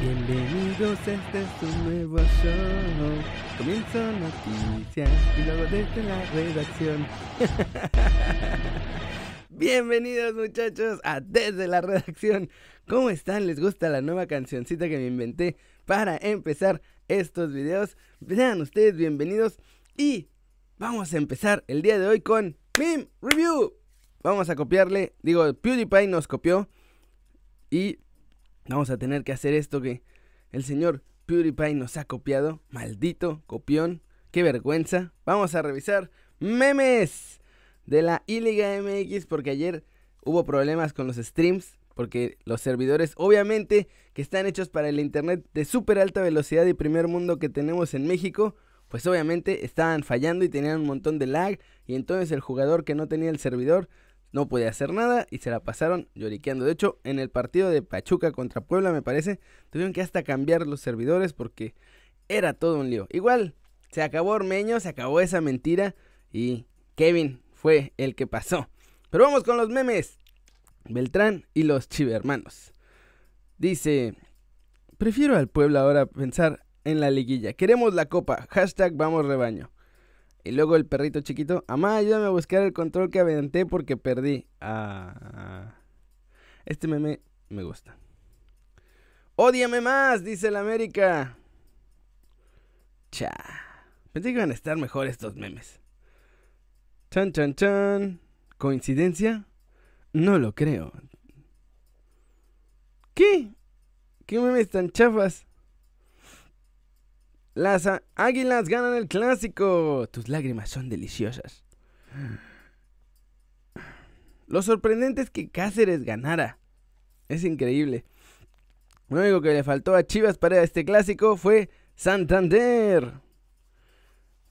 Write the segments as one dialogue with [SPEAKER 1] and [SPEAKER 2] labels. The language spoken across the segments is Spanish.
[SPEAKER 1] Bienvenidos, este es un nuevo show. Comienzo noticias y luego desde la redacción. Bienvenidos muchachos a Desde la redacción. ¿Cómo están? ¿Les gusta la nueva cancioncita que me inventé para empezar estos videos? Sean ustedes bienvenidos y vamos a empezar el día de hoy con Meme Review. Vamos a copiarle, digo, PewDiePie nos copió y vamos a tener que hacer esto que el señor PewDiePie nos ha copiado. Maldito copión, qué vergüenza. Vamos a revisar memes de la iLiga MX porque ayer hubo problemas con los streams. Porque los servidores, obviamente, que están hechos para el internet de súper alta velocidad y primer mundo que tenemos en México, pues obviamente estaban fallando y tenían un montón de lag. Y entonces el jugador que no tenía el servidor no podía hacer nada y se la pasaron lloriqueando. De hecho, en el partido de Pachuca contra Puebla, me parece, tuvieron que hasta cambiar los servidores porque era todo un lío. Igual, se acabó Ormeño, se acabó esa mentira y Kevin fue el que pasó. Pero vamos con los memes. Beltrán y los chivermanos. Dice, prefiero al Puebla ahora pensar en la liguilla. Queremos la copa. Hashtag vamos rebaño. Y luego el perrito chiquito, amá, ayúdame a buscar el control que aventé porque perdí. Ah, este meme me gusta. ¡Ódiame más! Dice el América. Cha. Pensé que iban a estar mejor estos memes. Chan, chan, chan. ¿Coincidencia? No lo creo. ¿Qué? ¿Qué memes tan chafas? Las águilas ganan el clásico. Tus lágrimas son deliciosas. Lo sorprendente es que Cáceres ganara. Es increíble. Lo único que le faltó a Chivas para este clásico fue Santander.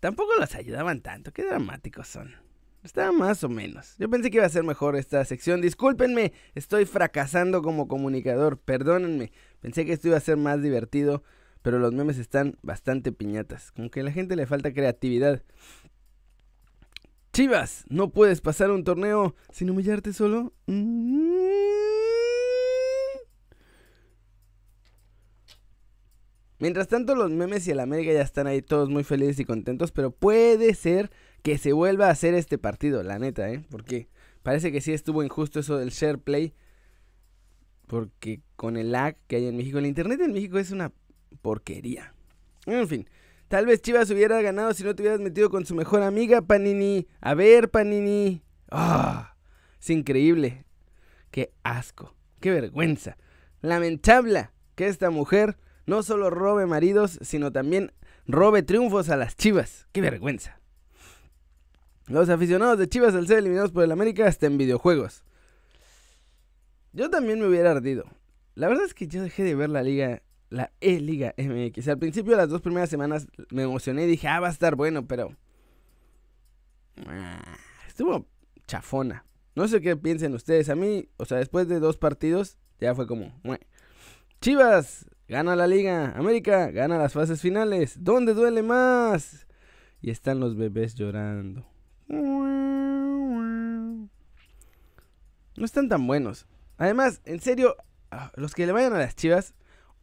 [SPEAKER 1] Tampoco los ayudaban tanto. Qué dramáticos son. Está más o menos. Yo pensé que iba a ser mejor esta sección. Discúlpenme, estoy fracasando como comunicador. Perdónenme. Pensé que esto iba a ser más divertido pero los memes están bastante piñatas. Como que a la gente le falta creatividad. Chivas, no puedes pasar un torneo sin humillarte solo. Mm. Mientras tanto, los memes y el América ya están ahí todos muy felices y contentos, pero puede ser que se vuelva a hacer este partido, la neta, ¿eh? Porque parece que sí estuvo injusto eso del share play. Porque con el lag que hay en México, el internet en México es una porquería. En fin, tal vez Chivas hubiera ganado si no te hubieras metido con su mejor amiga, Panini. A ver, Panini. Ah, es increíble. Qué asco, qué vergüenza. Lamentable que esta mujer no solo robe maridos, sino también robe triunfos a las Chivas. Qué vergüenza. Los aficionados de Chivas al ser eliminados por el América hasta en videojuegos. Yo también me hubiera ardido. La verdad es que yo dejé de ver la liga la E-Liga MX. Al principio de las dos primeras semanas me emocioné y dije, ah, va a estar bueno, pero... Ah, estuvo chafona. No sé qué piensen ustedes. A mí, o sea, después de dos partidos, ya fue como... Chivas, gana la liga. América, gana las fases finales. ¿Dónde duele más? Y están los bebés llorando. No están tan buenos. Además, en serio, ah, los que le vayan a las chivas,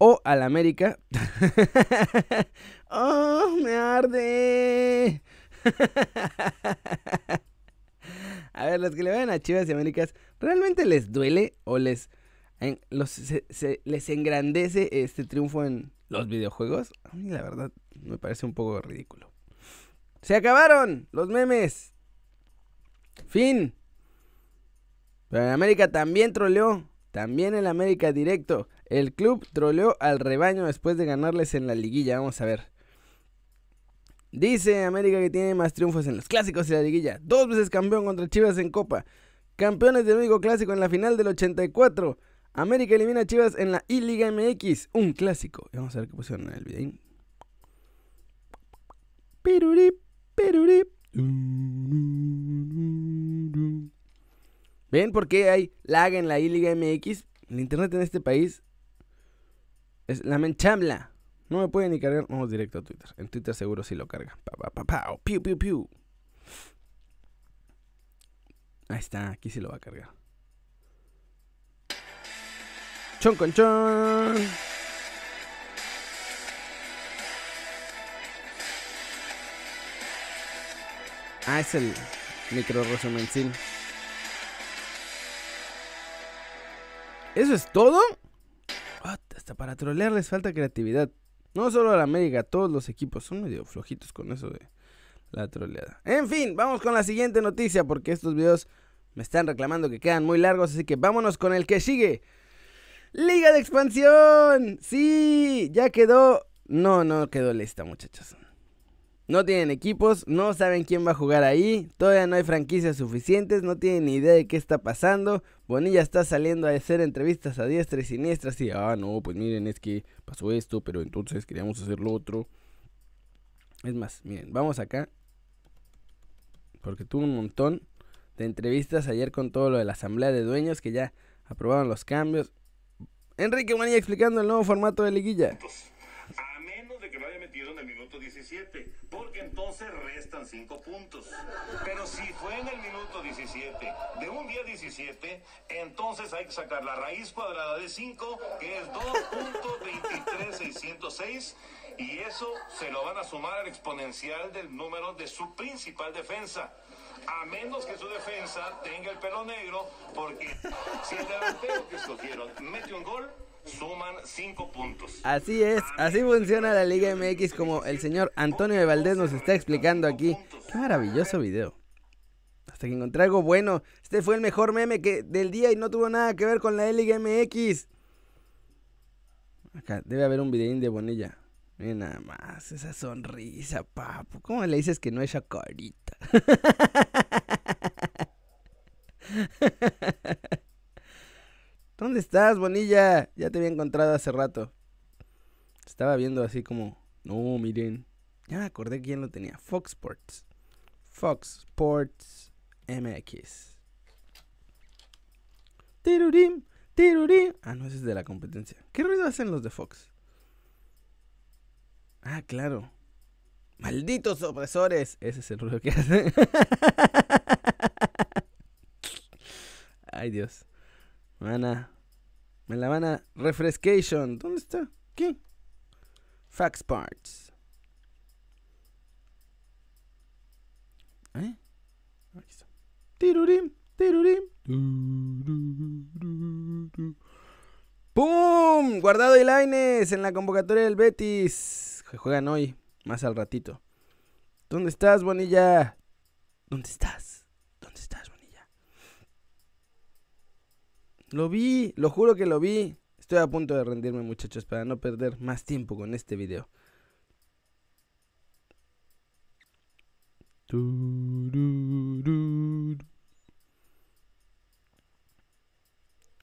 [SPEAKER 1] o al América. ¡Oh, me arde! a ver, los que le vayan a Chivas y Américas, ¿realmente les duele o les, los, les engrandece este triunfo en los videojuegos? A mí la verdad me parece un poco ridículo. Se acabaron los memes. Fin. Pero en América también troleó. También el América directo. El club troleó al rebaño después de ganarles en la liguilla. Vamos a ver. Dice América que tiene más triunfos en los clásicos y la liguilla. Dos veces campeón contra Chivas en Copa. Campeones del único clásico en la final del 84. América elimina a Chivas en la I-Liga MX. Un clásico. Vamos a ver qué pusieron en el video. Pirurip, pirurip. ¿Ven por qué hay lag en la I-Liga MX? El internet en este país es la menchamla. No me puede ni cargar. Vamos directo a Twitter. En Twitter seguro sí lo carga. Pa, pa, pa, pa. Piu, piu, piu. Ahí está. Aquí sí lo va a cargar. Chon con chon. Ah, es el micro resumencil. ¿Eso es todo? Para trolear les falta creatividad. No solo a la América, todos los equipos son medio flojitos con eso de la troleada. En fin, vamos con la siguiente noticia porque estos videos me están reclamando que quedan muy largos, así que vámonos con el que sigue. Liga de expansión. Sí, ya quedó. No, no quedó lista, muchachos. No tienen equipos, no saben quién va a jugar ahí, todavía no hay franquicias suficientes, no tienen ni idea de qué está pasando. Bonilla está saliendo a hacer entrevistas a diestra y siniestra, y, ah, no, pues miren, es que pasó esto, pero entonces queríamos hacer lo otro. Es más, miren, vamos acá, porque tuvo un montón de entrevistas ayer con todo lo de la asamblea de dueños que ya aprobaron los cambios. Enrique Bonilla explicando el nuevo formato de liguilla.
[SPEAKER 2] En el minuto 17 porque entonces restan 5 puntos. Pero si fue en el minuto 17 de un día 17, entonces hay que sacar la raíz cuadrada de 5, que es 2.23606, y eso se lo van a sumar al exponencial del número de su principal defensa a menos que su defensa tenga el pelo negro, porque si el delantero que escogieron mete un gol, suman 5 puntos.
[SPEAKER 1] Así es, así funciona la Liga MX como el señor Antonio de Valdés nos está explicando aquí. Qué maravilloso video. Hasta que encontré algo bueno. Este fue el mejor meme que del día y no tuvo nada que ver con la Liga MX. Acá debe haber un videín de Bonilla. Miren nada más, esa sonrisa, papu. ¿Cómo le dices que no es carita? ¿Dónde estás, Bonilla? Ya te había encontrado hace rato. Estaba viendo así como, no, miren. Ya me acordé quién lo tenía. Fox Sports. Fox Sports MX. Tirurim, tirurim. Ah, no, ese es de la competencia. ¿Qué ruido hacen los de Fox? Ah, claro. Malditos opresores. Ese es el ruido que hacen. Ay, Dios. Van Me la van a. Refrescation. ¿Dónde está? ¿Qué? Fax Parts. ¿Eh? Aquí está. Tirurim, tirurim. ¡Pum! Guardado y Laines en la convocatoria del Betis. Que juegan hoy, más al ratito. ¿Dónde estás, Bonilla? ¿Dónde estás? ¿Dónde estás, Bonilla? Lo vi, lo juro que lo vi. Estoy a punto de rendirme, muchachos, para no perder más tiempo con este video.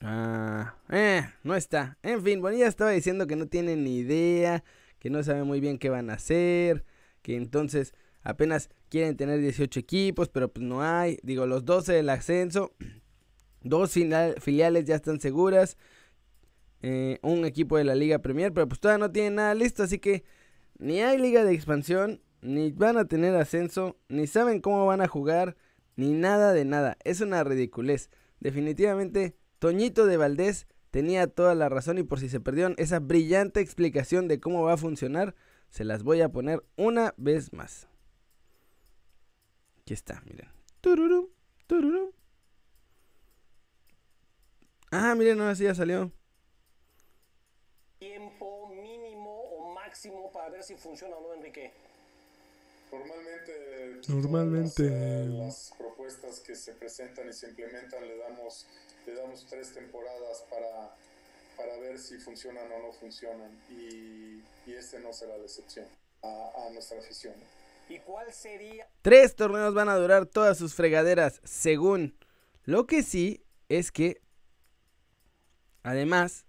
[SPEAKER 1] Ah, eh, no está. En fin, Bonilla estaba diciendo que no tiene ni idea, que no sabe muy bien qué van a hacer, que entonces apenas quieren tener 18 equipos, pero pues no hay. Digo, los 12 del ascenso, dos filiales ya están seguras, eh, un equipo de la Liga Premier, pero pues todavía no tienen nada listo, así que ni hay Liga de Expansión, ni van a tener ascenso, ni saben cómo van a jugar, ni nada de nada. Es una ridiculez. Definitivamente Toñito de Valdés tenía toda la razón y por si se perdieron esa brillante explicación de cómo va a funcionar, se las voy a poner una vez más. Aquí está, miren. Tururú, tururú. Ah, miren, ahora sí ya salió.
[SPEAKER 3] Tiempo mínimo o máximo para ver si funciona o no, Enrique.
[SPEAKER 4] Normalmente,
[SPEAKER 1] Normalmente.
[SPEAKER 4] Las, las, propuestas que se presentan y se implementan le damos, le damos tres temporadas para, para ver si funcionan o no funcionan. Y, y este no será la excepción a, a nuestra afición.
[SPEAKER 3] ¿Y cuál sería?
[SPEAKER 1] Tres torneos van a durar todas sus fregaderas, según. Lo que sí es que, además,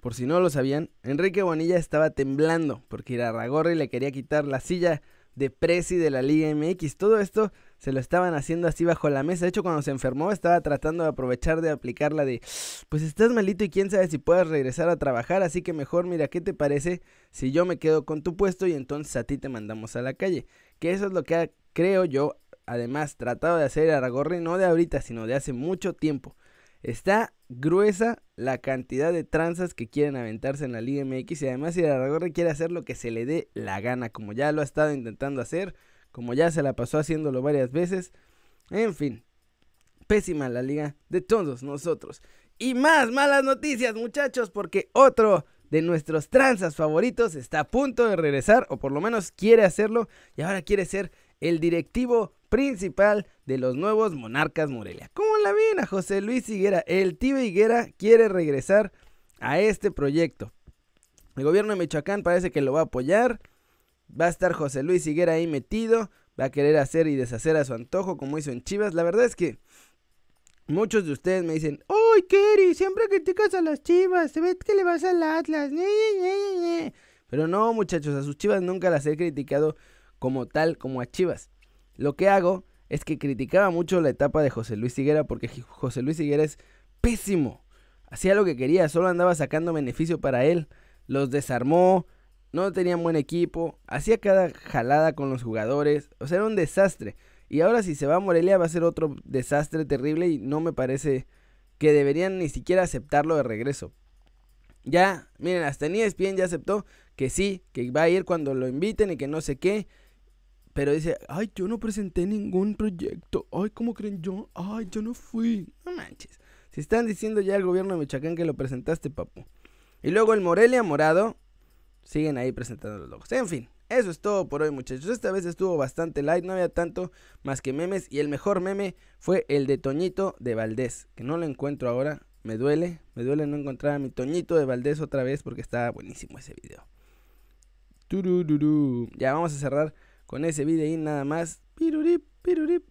[SPEAKER 1] por si no lo sabían, Enrique Bonilla estaba temblando porque Irarragorri le quería quitar la silla de Presi de la Liga MX. Todo esto se lo estaban haciendo así bajo la mesa. De hecho, cuando se enfermó, estaba tratando de aprovechar de aplicar la de, pues estás malito y quién sabe si puedas regresar a trabajar. Así que mejor, mira, ¿qué te parece si yo me quedo con tu puesto y entonces a ti te mandamos a la calle? Que eso es lo que creo yo, además, tratado de hacer Aragorri, no de ahorita, sino de hace mucho tiempo. Está gruesa la cantidad de tranzas que quieren aventarse en la Liga MX y además si Aragorri quiere hacer lo que se le dé la gana, como ya lo ha estado intentando hacer como ya se la pasó haciéndolo varias veces. En fin, pésima la liga de todos nosotros. Y más malas noticias, muchachos, porque otro de nuestros tranzas favoritos está a punto de regresar, o por lo menos quiere hacerlo, y ahora quiere ser el directivo principal de los nuevos Monarcas Morelia. ¿Cómo la ven a José Luis Higuera? El tío Higuera quiere regresar a este proyecto. El gobierno de Michoacán parece que lo va a apoyar. Va a estar José Luis Higuera ahí metido. Va a querer hacer y deshacer a su antojo como hizo en Chivas. La verdad es que muchos de ustedes me dicen, ¡Ay, Kerry! Siempre criticas a las Chivas. Se ve que le vas al Atlas. Pero no, muchachos, a sus Chivas nunca las he criticado como tal, como a Chivas. Lo que hago es que criticaba mucho la etapa de José Luis Higuera porque José Luis Higuera es pésimo. Hacía lo que quería, solo andaba sacando beneficio para él. Los desarmó, no tenían buen equipo, hacía cada jalada con los jugadores, o sea, era un desastre. Y ahora si se va a Morelia va a ser otro desastre terrible y no me parece que deberían ni siquiera aceptarlo de regreso. Ya, miren, hasta ni ESPN ya aceptó que sí, que va a ir cuando lo inviten y que no sé qué. Pero dice, ay, yo no presenté ningún proyecto. Ay, ¿cómo creen yo? Ay, yo no fui. No manches. Si están diciendo ya el gobierno de Michoacán que lo presentaste, papu. Y luego el Morelia Morado. Siguen ahí presentando los logos. En fin, eso es todo por hoy, muchachos. Esta vez estuvo bastante light, no había tanto más que memes. Y el mejor meme fue el de Toñito de Valdés, que no lo encuentro ahora. Me duele, me duele no encontrar a mi Toñito de Valdés otra vez porque está buenísimo ese video. Ya vamos a cerrar con ese video ahí nada más. Pirurip, pirurip.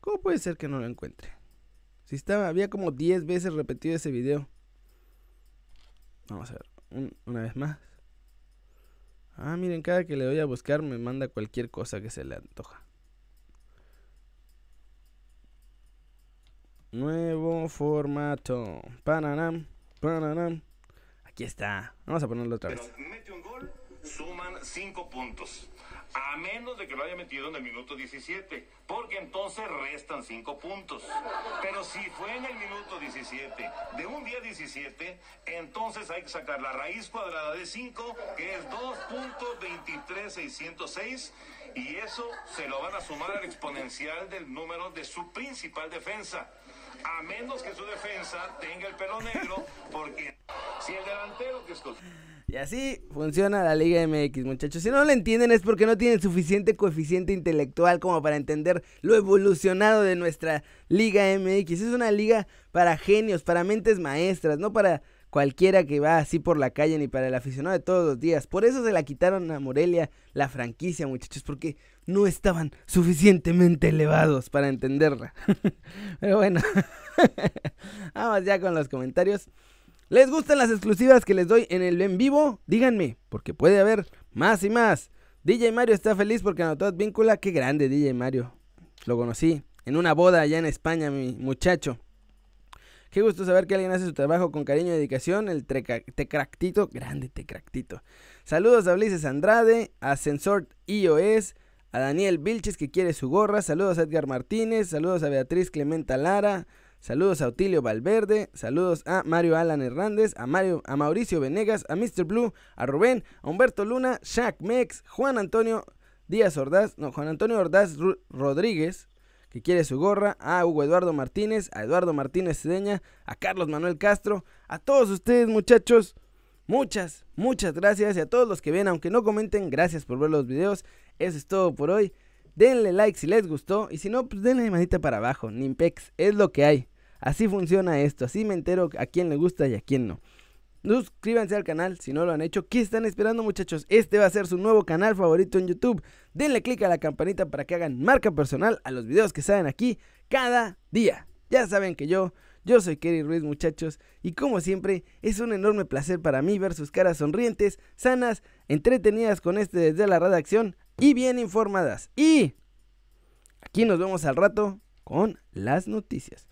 [SPEAKER 1] ¿Cómo puede ser que no lo encuentre? Si estaba, había como 10 veces repetido ese video. Vamos a ver, una vez más. Ah, miren, cada que le doy a buscar me manda cualquier cosa que se le antoja. Nuevo formato. Pananam, pananam. Aquí está. Vamos a ponerlo otra vez.
[SPEAKER 2] un suman 5 puntos. A menos de que lo haya metido en el minuto 17, porque entonces restan 5 puntos. Pero si fue en el minuto 17 de un día 17, entonces hay que sacar la raíz cuadrada de 5, que es 2.23606, y eso se lo van a sumar al exponencial del número de su principal defensa. A menos que su defensa tenga el pelo negro, porque si el delantero que escogió.
[SPEAKER 1] Y así funciona la Liga MX, muchachos. Si no lo entienden es porque no tienen suficiente coeficiente intelectual como para entender lo evolucionado de nuestra Liga MX. Es una liga para genios, para mentes maestras, no para cualquiera que va así por la calle ni para el aficionado de todos los días. Por eso se la quitaron a Morelia la franquicia, muchachos, porque no estaban suficientemente elevados para entenderla. Pero bueno, vamos ya con los comentarios. ¿Les gustan las exclusivas que les doy en el en vivo? Díganme, porque puede haber más y más. DJ Mario está feliz porque anotó Advíncula. Qué grande DJ Mario. Lo conocí en una boda allá en España, mi muchacho. Qué gusto saber que alguien hace su trabajo con cariño y dedicación. El Tecractito, grande Tecractito. Saludos a Ulises Andrade, a iOS, a Daniel Vilches que quiere su gorra. Saludos a Edgar Martínez, saludos a Beatriz Clementa Lara, Saludos a Otilio Valverde, saludos a Mario Alan Hernández, a, Mario, a Mauricio Venegas, a Mr. Blue, a Rubén, a Humberto Luna, Shaq Mex, Juan Antonio Díaz Ordaz, no, Juan Antonio Ordaz Rodríguez, que quiere su gorra, a Hugo Eduardo Martínez, a Eduardo Martínez Cedeña, a Carlos Manuel Castro, a todos ustedes muchachos, muchas, muchas gracias y a todos los que ven, aunque no comenten, gracias por ver los videos, eso es todo por hoy. Denle like si les gustó y si no, pues denle manita para abajo, Nimpex, es lo que hay. Así funciona esto, así me entero a quién le gusta y a quién no. Suscríbanse al canal si no lo han hecho. ¿Qué están esperando muchachos? Este va a ser su nuevo canal favorito en YouTube. Denle click a la campanita para que hagan marca personal a los videos que salen aquí cada día. Ya saben que yo, yo soy Kerry Ruiz muchachos y como siempre es un enorme placer para mí ver sus caras sonrientes, sanas, entretenidas con este desde la redacción y bien informadas. Y aquí nos vemos al rato con las noticias.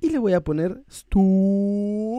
[SPEAKER 1] Y le voy a poner Stu.